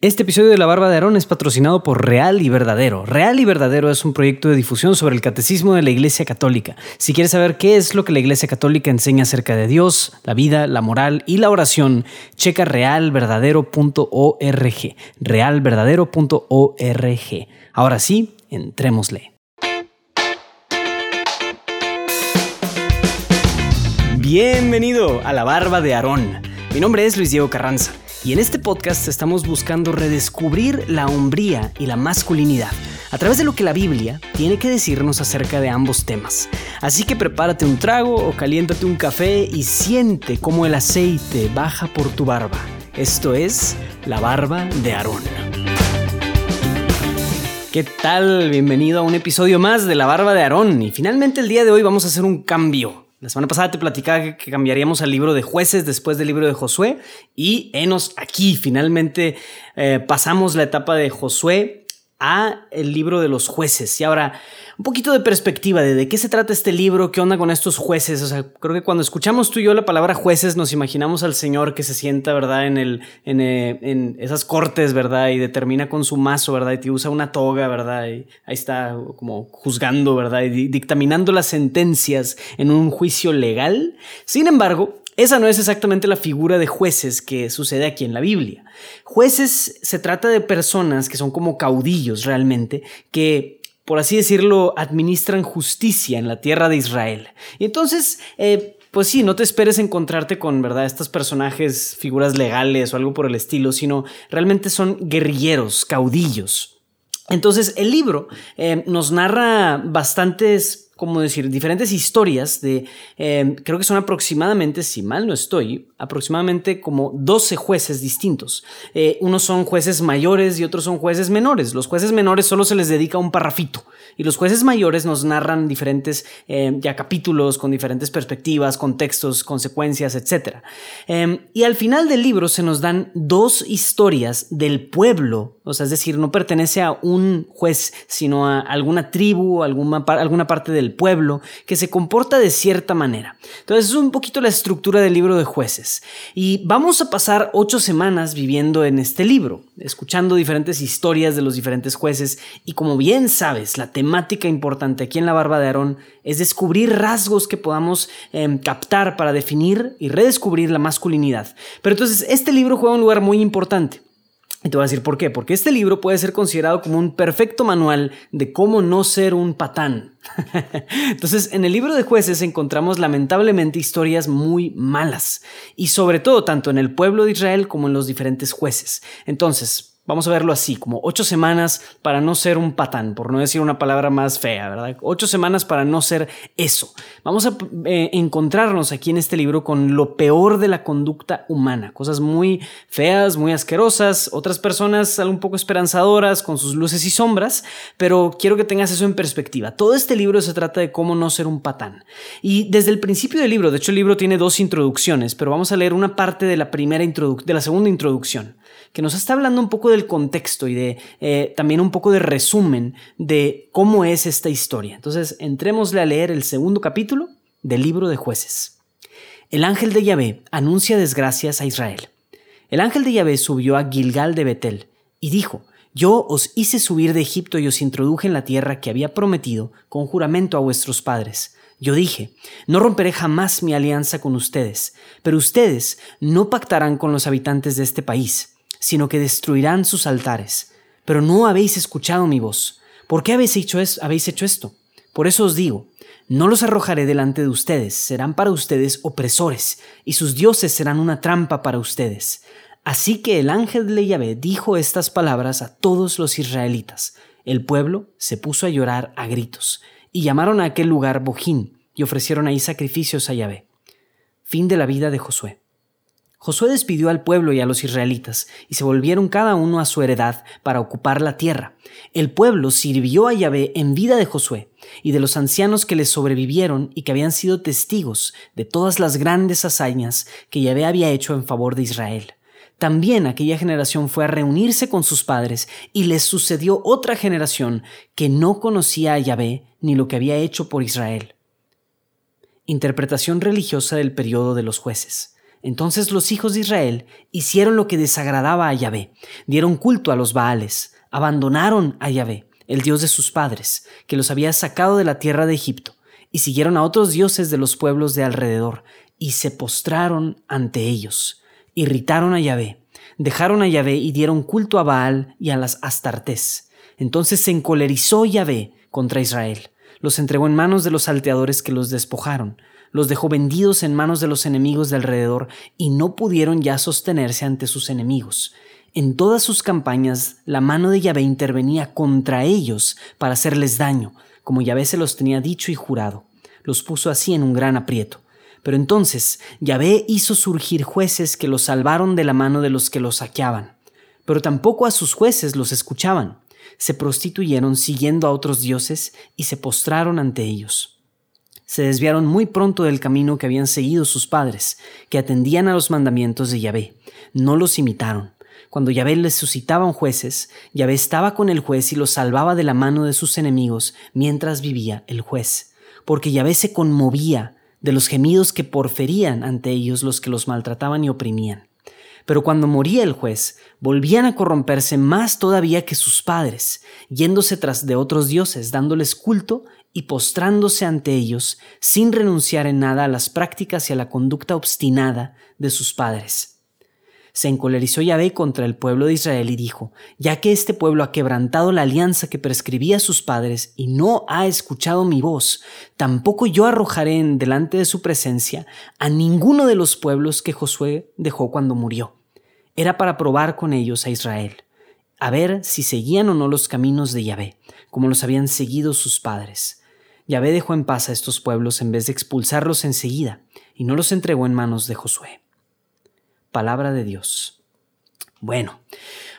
Este episodio de La Barba de Aarón es patrocinado por Real y Verdadero. Real y Verdadero es un proyecto de difusión sobre el catecismo de la Iglesia Católica. Si quieres saber qué es lo que la Iglesia Católica enseña acerca de Dios, la vida, la moral y la oración, checa realverdadero.org. Realverdadero.org. Ahora sí, entrémosle. Bienvenido a La Barba de Aarón. Mi nombre es Luis Diego Carranza. Y en este podcast estamos buscando redescubrir la hombría y la masculinidad a través de lo que la Biblia tiene que decirnos acerca de ambos temas. Así que prepárate un trago o caliéntate un café y siente cómo el aceite baja por tu barba. Esto es la barba de Aarón. ¿Qué tal? Bienvenido a un episodio más de La Barba de Aarón. Y finalmente el día de hoy vamos a hacer un cambio. La semana pasada te platicaba que cambiaríamos al libro de jueces después del libro de Josué y enos aquí. Finalmente eh, pasamos la etapa de Josué a el libro de los jueces. Y ahora, un poquito de perspectiva de, qué se trata este libro, qué onda con estos jueces. O sea, creo que cuando escuchamos tú y yo la palabra jueces, nos imaginamos al Señor que se sienta, ¿verdad? En, el, en, eh, en esas cortes, ¿verdad? Y determina con su mazo, ¿verdad? Y te usa una toga, ¿verdad? Y ahí está como juzgando, ¿verdad? Y dictaminando las sentencias en un juicio legal. Sin embargo, esa no es exactamente la figura de jueces que sucede aquí en la Biblia. Jueces se trata de personas que son como caudillos realmente, que por así decirlo, administran justicia en la tierra de Israel. Y entonces, eh, pues sí, no te esperes encontrarte con, ¿verdad?, estos personajes, figuras legales o algo por el estilo, sino realmente son guerrilleros, caudillos. Entonces, el libro eh, nos narra bastantes como decir, diferentes historias de, eh, creo que son aproximadamente, si mal no estoy, aproximadamente como 12 jueces distintos. Eh, unos son jueces mayores y otros son jueces menores. Los jueces menores solo se les dedica un parrafito y los jueces mayores nos narran diferentes eh, ya capítulos con diferentes perspectivas, contextos, consecuencias, etc. y al final del libro se nos dan dos historias del pueblo, o sea, es decir, no pertenece a un juez, sino a alguna tribu, alguna, alguna parte del pueblo que se comporta de cierta manera. Entonces es un poquito la estructura del libro de jueces. Y vamos a pasar ocho semanas viviendo en este libro, escuchando diferentes historias de los diferentes jueces. Y como bien sabes, la temática importante aquí en la barba de Aarón es descubrir rasgos que podamos em, captar para definir y redescubrir la masculinidad. Pero entonces este libro juega un lugar muy importante. Y te voy a decir por qué. Porque este libro puede ser considerado como un perfecto manual de cómo no ser un patán. Entonces, en el libro de jueces encontramos lamentablemente historias muy malas. Y sobre todo tanto en el pueblo de Israel como en los diferentes jueces. Entonces, Vamos a verlo así, como ocho semanas para no ser un patán, por no decir una palabra más fea, ¿verdad? Ocho semanas para no ser eso. Vamos a eh, encontrarnos aquí en este libro con lo peor de la conducta humana, cosas muy feas, muy asquerosas, otras personas un poco esperanzadoras con sus luces y sombras, pero quiero que tengas eso en perspectiva. Todo este libro se trata de cómo no ser un patán. Y desde el principio del libro, de hecho el libro tiene dos introducciones, pero vamos a leer una parte de la primera de la segunda introducción que nos está hablando un poco del contexto y de eh, también un poco de resumen de cómo es esta historia. Entonces, entrémosle a leer el segundo capítulo del libro de jueces. El ángel de Yahvé anuncia desgracias a Israel. El ángel de Yahvé subió a Gilgal de Betel y dijo, yo os hice subir de Egipto y os introduje en la tierra que había prometido con juramento a vuestros padres. Yo dije, no romperé jamás mi alianza con ustedes, pero ustedes no pactarán con los habitantes de este país sino que destruirán sus altares. Pero no habéis escuchado mi voz. ¿Por qué habéis hecho, esto? Por eso os digo, no los arrojaré delante de ustedes, serán para ustedes opresores, y sus dioses serán una trampa para ustedes. Así que el ángel de Yahvé dijo estas palabras a todos los israelitas. El pueblo se puso a llorar a gritos, y llamaron a aquel lugar Bojín, y ofrecieron ahí sacrificios a Yahvé. Fin de la vida de Josué. Josué despidió al pueblo y a los israelitas, y se volvieron cada uno a su heredad para ocupar la tierra. El pueblo sirvió a Yahvé en vida de Josué, y de los ancianos que les sobrevivieron y que habían sido testigos de todas las grandes hazañas que Yahvé había hecho en favor de Israel. También aquella generación fue a reunirse con sus padres, y les sucedió otra generación que no conocía a Yahvé ni lo que había hecho por Israel. Interpretación religiosa del periodo de los jueces. Entonces los hijos de Israel hicieron lo que desagradaba a Yahvé, dieron culto a los Baales, abandonaron a Yahvé, el Dios de sus padres, que los había sacado de la tierra de Egipto, y siguieron a otros dioses de los pueblos de alrededor, y se postraron ante ellos, irritaron a Yahvé, dejaron a Yahvé y dieron culto a Baal y a las Astartés. Entonces se encolerizó Yahvé contra Israel, los entregó en manos de los salteadores que los despojaron, los dejó vendidos en manos de los enemigos de alrededor y no pudieron ya sostenerse ante sus enemigos. En todas sus campañas la mano de Yahvé intervenía contra ellos para hacerles daño, como Yahvé se los tenía dicho y jurado. Los puso así en un gran aprieto. Pero entonces Yahvé hizo surgir jueces que los salvaron de la mano de los que los saqueaban. Pero tampoco a sus jueces los escuchaban. Se prostituyeron siguiendo a otros dioses y se postraron ante ellos se desviaron muy pronto del camino que habían seguido sus padres, que atendían a los mandamientos de Yahvé. No los imitaron. Cuando Yahvé les suscitaban jueces, Yahvé estaba con el juez y los salvaba de la mano de sus enemigos mientras vivía el juez, porque Yahvé se conmovía de los gemidos que porferían ante ellos los que los maltrataban y oprimían. Pero cuando moría el juez, volvían a corromperse más todavía que sus padres, yéndose tras de otros dioses, dándoles culto y postrándose ante ellos sin renunciar en nada a las prácticas y a la conducta obstinada de sus padres. Se encolerizó Yahvé contra el pueblo de Israel y dijo, ya que este pueblo ha quebrantado la alianza que prescribía a sus padres y no ha escuchado mi voz, tampoco yo arrojaré en delante de su presencia a ninguno de los pueblos que Josué dejó cuando murió. Era para probar con ellos a Israel, a ver si seguían o no los caminos de Yahvé, como los habían seguido sus padres. Yahvé dejó en paz a estos pueblos en vez de expulsarlos enseguida, y no los entregó en manos de Josué. Palabra de Dios. Bueno,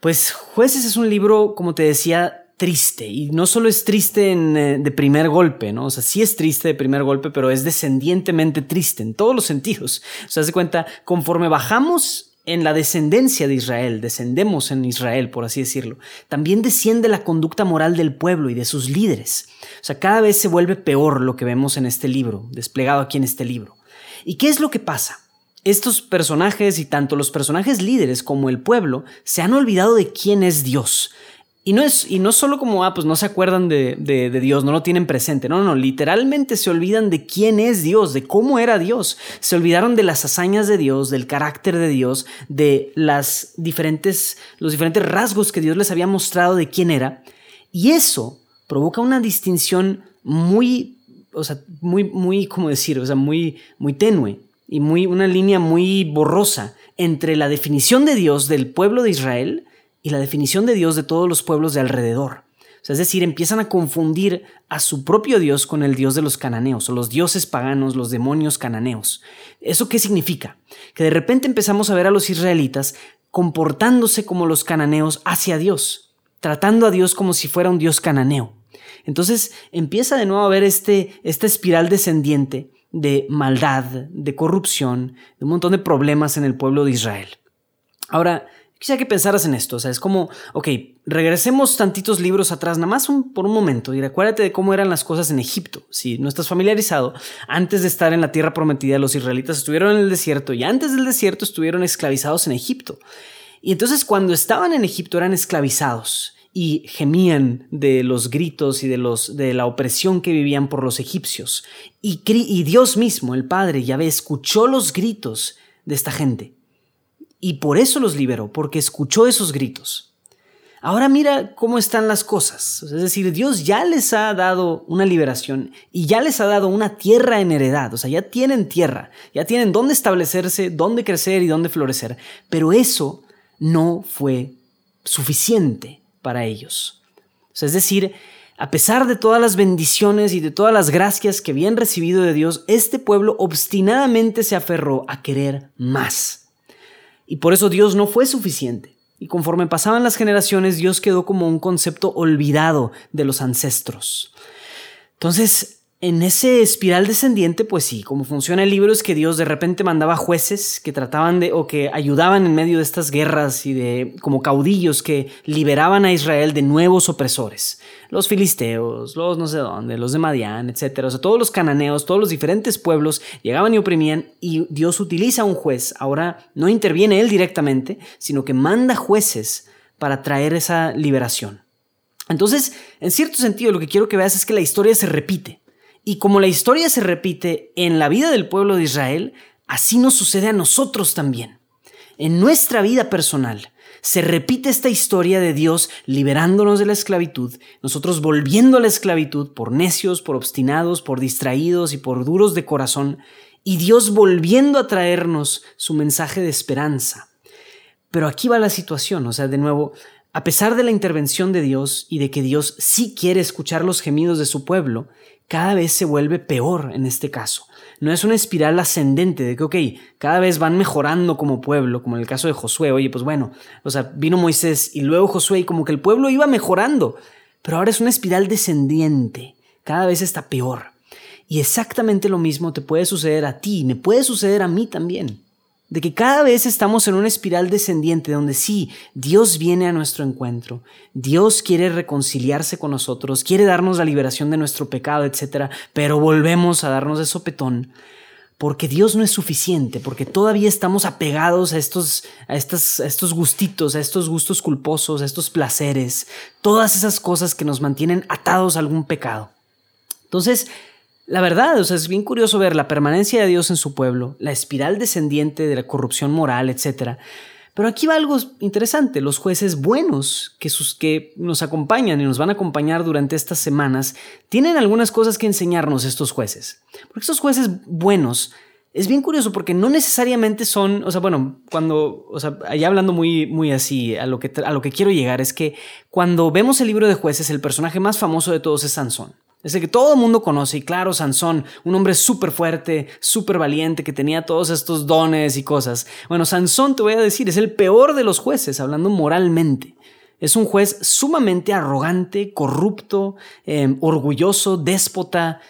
pues Jueces es un libro, como te decía, triste. Y no solo es triste eh, de primer golpe, ¿no? O sea, sí es triste de primer golpe, pero es descendientemente triste en todos los sentidos. O sea, se cuenta, conforme bajamos en la descendencia de Israel, descendemos en Israel, por así decirlo, también desciende la conducta moral del pueblo y de sus líderes. O sea, cada vez se vuelve peor lo que vemos en este libro, desplegado aquí en este libro. ¿Y qué es lo que pasa? Estos personajes y tanto los personajes líderes como el pueblo se han olvidado de quién es Dios. Y no es, y no solo como, ah, pues no se acuerdan de, de, Dios, no lo tienen presente. No, no, literalmente se olvidan de quién es Dios, de cómo era Dios. Se olvidaron de las hazañas de Dios, del carácter de Dios, de las diferentes, los diferentes rasgos que Dios les había mostrado de quién era. Y eso provoca una distinción muy, o sea, muy, muy, ¿cómo decir? O sea, muy, muy tenue y muy, una línea muy borrosa entre la definición de Dios del pueblo de Israel y la definición de Dios de todos los pueblos de alrededor. es decir, empiezan a confundir a su propio Dios con el Dios de los cananeos, o los dioses paganos, los demonios cananeos. ¿Eso qué significa? Que de repente empezamos a ver a los israelitas comportándose como los cananeos hacia Dios, tratando a Dios como si fuera un Dios cananeo. Entonces empieza de nuevo a ver este, esta espiral descendiente de maldad, de corrupción, de un montón de problemas en el pueblo de Israel. Ahora, quisiera que pensaras en esto. O sea, es como, ok, regresemos tantitos libros atrás, nada más por un momento, y recuérdate de cómo eran las cosas en Egipto. Si no estás familiarizado, antes de estar en la tierra prometida, los israelitas estuvieron en el desierto y antes del desierto estuvieron esclavizados en Egipto. Y entonces cuando estaban en Egipto eran esclavizados y gemían de los gritos y de, los, de la opresión que vivían por los egipcios. Y, y Dios mismo, el Padre, Yahvé, escuchó los gritos de esta gente y por eso los liberó, porque escuchó esos gritos. Ahora mira cómo están las cosas. Es decir, Dios ya les ha dado una liberación y ya les ha dado una tierra en heredad. O sea, ya tienen tierra, ya tienen dónde establecerse, dónde crecer y dónde florecer. Pero eso no fue suficiente para ellos. es decir, a pesar de todas las bendiciones y de todas las gracias que habían recibido de Dios, este pueblo obstinadamente se aferró a querer más. Y por eso Dios no fue suficiente. Y conforme pasaban las generaciones, Dios quedó como un concepto olvidado de los ancestros. Entonces en ese espiral descendiente, pues sí, como funciona el libro es que Dios de repente mandaba jueces que trataban de o que ayudaban en medio de estas guerras y de como caudillos que liberaban a Israel de nuevos opresores. Los filisteos, los no sé dónde, los de Madián, etcétera, o sea, todos los cananeos, todos los diferentes pueblos llegaban y oprimían y Dios utiliza un juez. Ahora no interviene él directamente, sino que manda jueces para traer esa liberación. Entonces, en cierto sentido, lo que quiero que veas es que la historia se repite. Y como la historia se repite en la vida del pueblo de Israel, así nos sucede a nosotros también. En nuestra vida personal se repite esta historia de Dios liberándonos de la esclavitud, nosotros volviendo a la esclavitud por necios, por obstinados, por distraídos y por duros de corazón, y Dios volviendo a traernos su mensaje de esperanza. Pero aquí va la situación, o sea, de nuevo, a pesar de la intervención de Dios y de que Dios sí quiere escuchar los gemidos de su pueblo, cada vez se vuelve peor en este caso. No es una espiral ascendente de que, ok, cada vez van mejorando como pueblo, como en el caso de Josué. Oye, pues bueno, o sea, vino Moisés y luego Josué y como que el pueblo iba mejorando. Pero ahora es una espiral descendiente. Cada vez está peor. Y exactamente lo mismo te puede suceder a ti, me puede suceder a mí también de que cada vez estamos en una espiral descendiente donde sí, Dios viene a nuestro encuentro, Dios quiere reconciliarse con nosotros, quiere darnos la liberación de nuestro pecado, etc., pero volvemos a darnos de sopetón porque Dios no es suficiente, porque todavía estamos apegados a estos, a, estos, a estos gustitos, a estos gustos culposos, a estos placeres, todas esas cosas que nos mantienen atados a algún pecado. Entonces, la verdad, o sea, es bien curioso ver la permanencia de Dios en su pueblo, la espiral descendiente de la corrupción moral, etc. Pero aquí va algo interesante, los jueces buenos que, sus, que nos acompañan y nos van a acompañar durante estas semanas, tienen algunas cosas que enseñarnos estos jueces. Porque estos jueces buenos es bien curioso porque no necesariamente son, o sea, bueno, cuando, o sea, allá hablando muy, muy así, a lo, que, a lo que quiero llegar es que cuando vemos el libro de jueces, el personaje más famoso de todos es Sansón. Ese que todo el mundo conoce, y claro, Sansón, un hombre súper fuerte, súper valiente, que tenía todos estos dones y cosas. Bueno, Sansón, te voy a decir, es el peor de los jueces, hablando moralmente. Es un juez sumamente arrogante, corrupto, em, orgulloso, déspota,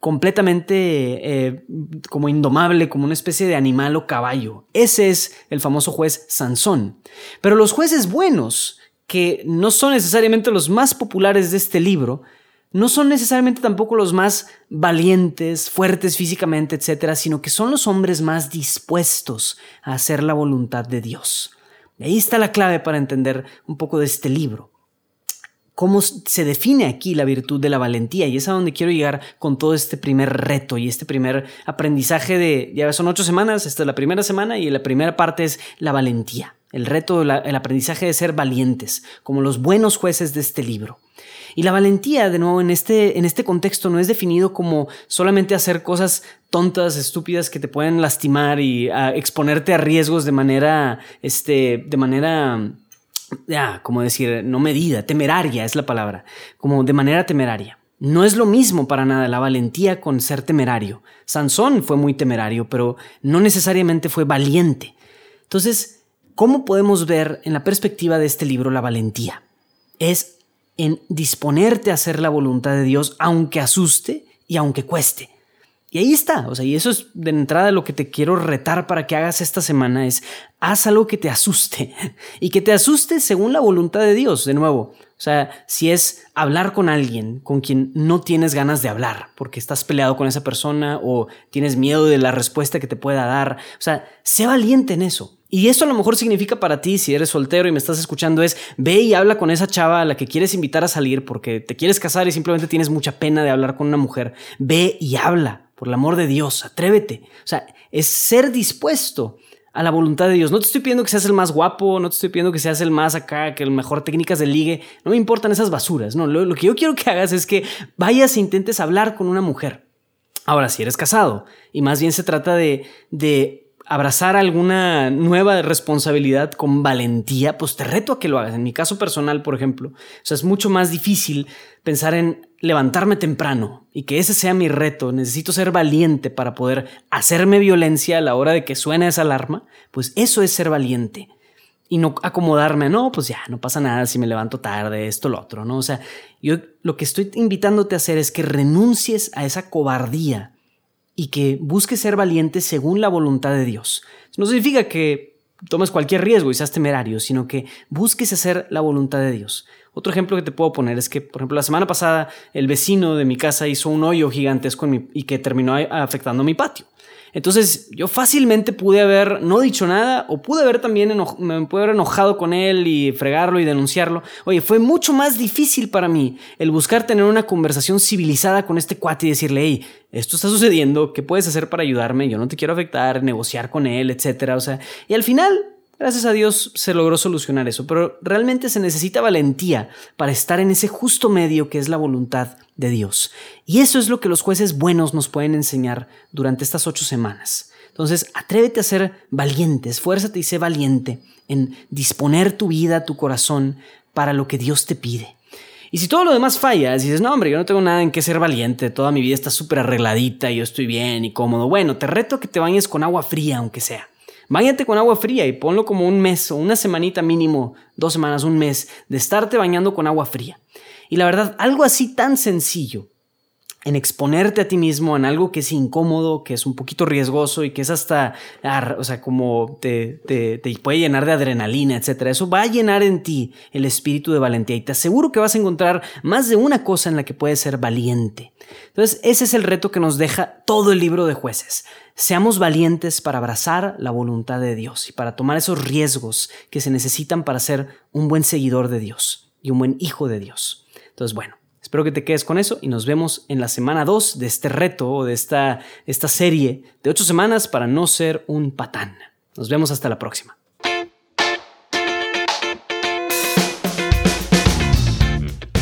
completamente eh, como indomable, como una especie de animal o caballo. Ese es el famoso juez Sansón. Pero los jueces buenos, que no son necesariamente los más populares de este libro, no son necesariamente tampoco los más valientes, fuertes físicamente, etcétera, sino que son los hombres más dispuestos a hacer la voluntad de Dios. Y ahí está la clave para entender un poco de este libro. Cómo se define aquí la virtud de la valentía, y es a donde quiero llegar con todo este primer reto y este primer aprendizaje de, ya son ocho semanas, esta es la primera semana, y la primera parte es la valentía, el reto, el aprendizaje de ser valientes, como los buenos jueces de este libro. Y la valentía, de nuevo, en este, en este contexto no es definido como solamente hacer cosas tontas, estúpidas que te pueden lastimar y exponerte a riesgos de manera, este, de manera, ya, como decir, no medida, temeraria es la palabra, como de manera temeraria. No es lo mismo para nada la valentía con ser temerario. Sansón fue muy temerario, pero no necesariamente fue valiente. Entonces, ¿cómo podemos ver en la perspectiva de este libro la valentía? Es en disponerte a hacer la voluntad de Dios, aunque asuste y aunque cueste. Y ahí está, o sea, y eso es de entrada lo que te quiero retar para que hagas esta semana es haz algo que te asuste y que te asuste según la voluntad de Dios, de nuevo. O sea, si es hablar con alguien con quien no tienes ganas de hablar porque estás peleado con esa persona o tienes miedo de la respuesta que te pueda dar, o sea, sé valiente en eso. Y esto a lo mejor significa para ti, si eres soltero y me estás escuchando, es ve y habla con esa chava a la que quieres invitar a salir porque te quieres casar y simplemente tienes mucha pena de hablar con una mujer. Ve y habla, por el amor de Dios, atrévete. O sea, es ser dispuesto a la voluntad de Dios. No te estoy pidiendo que seas el más guapo, no te estoy pidiendo que seas el más acá, que el mejor técnicas de ligue. No me importan esas basuras. No, lo, que yo quiero que hagas es que vayas e intentes hablar con una mujer. Ahora, si eres casado y más bien se trata de, de abrazar alguna nueva responsabilidad con valentía, pues te reto a que lo hagas. En mi caso personal, por ejemplo, o sea, es mucho más difícil pensar en levantarme temprano y que ese sea mi reto. Necesito ser valiente para poder hacerme violencia a la hora de que suene esa alarma. Pues eso es ser valiente. y no acomodarme, no, pues ya, no pasa nada si me levanto tarde, esto, lo otro, ¿no? O sea, yo lo que estoy invitándote a hacer es que renuncies a esa cobardía y que busques ser valiente según la voluntad de Dios. No significa que tomes cualquier riesgo y seas temerario, sino que busques hacer la voluntad de Dios. Otro ejemplo que te puedo poner es que, por ejemplo, la semana pasada el vecino de mi casa hizo un hoyo gigantesco y que terminó afectando mi patio. Entonces yo fácilmente pude haber no dicho nada o pude haber también me haber enojado con él y fregarlo y denunciarlo. Oye, fue mucho más difícil para mí el buscar tener una conversación civilizada con este cuate y decirle, hey, esto está sucediendo, ¿qué puedes hacer para ayudarme? Yo no te quiero afectar, negociar con él, etcétera. O sea, y al final Gracias a Dios se logró solucionar eso, pero realmente se necesita valentía para estar en ese justo medio que es la voluntad de Dios. Y eso es lo que los jueces buenos nos pueden enseñar durante estas ocho semanas. Entonces, atrévete a ser valiente, esfuérzate y sé valiente en disponer tu vida, tu corazón para lo que Dios te pide. Y si todo lo demás falla, dices, no, hombre, yo no tengo nada en qué ser valiente, toda mi vida está súper arregladita, y yo estoy bien y cómodo. Bueno, te reto a que te bañes con agua fría, aunque sea. Báñate con agua fría y ponlo como un mes o una semanita mínimo, dos semanas, un mes, de estarte bañando con agua fría. Y la verdad, algo así tan sencillo, en exponerte a ti mismo en algo que es incómodo, que es un poquito riesgoso y que es hasta, o sea, como te, te, te, puede llenar de adrenalina, etc. Eso va a llenar en ti el espíritu de valentía y te aseguro que vas a encontrar más de una cosa en la que puedes ser valiente. Entonces, ese es el reto que nos deja todo el libro de jueces. Seamos valientes para abrazar la voluntad de Dios y para tomar esos riesgos que se necesitan para ser un buen seguidor de Dios y un buen hijo de Dios. Entonces, bueno, espero que te quedes con eso y nos vemos en la semana 2 de este reto o de esta, esta serie de 8 semanas para no ser un patán. Nos vemos hasta la próxima.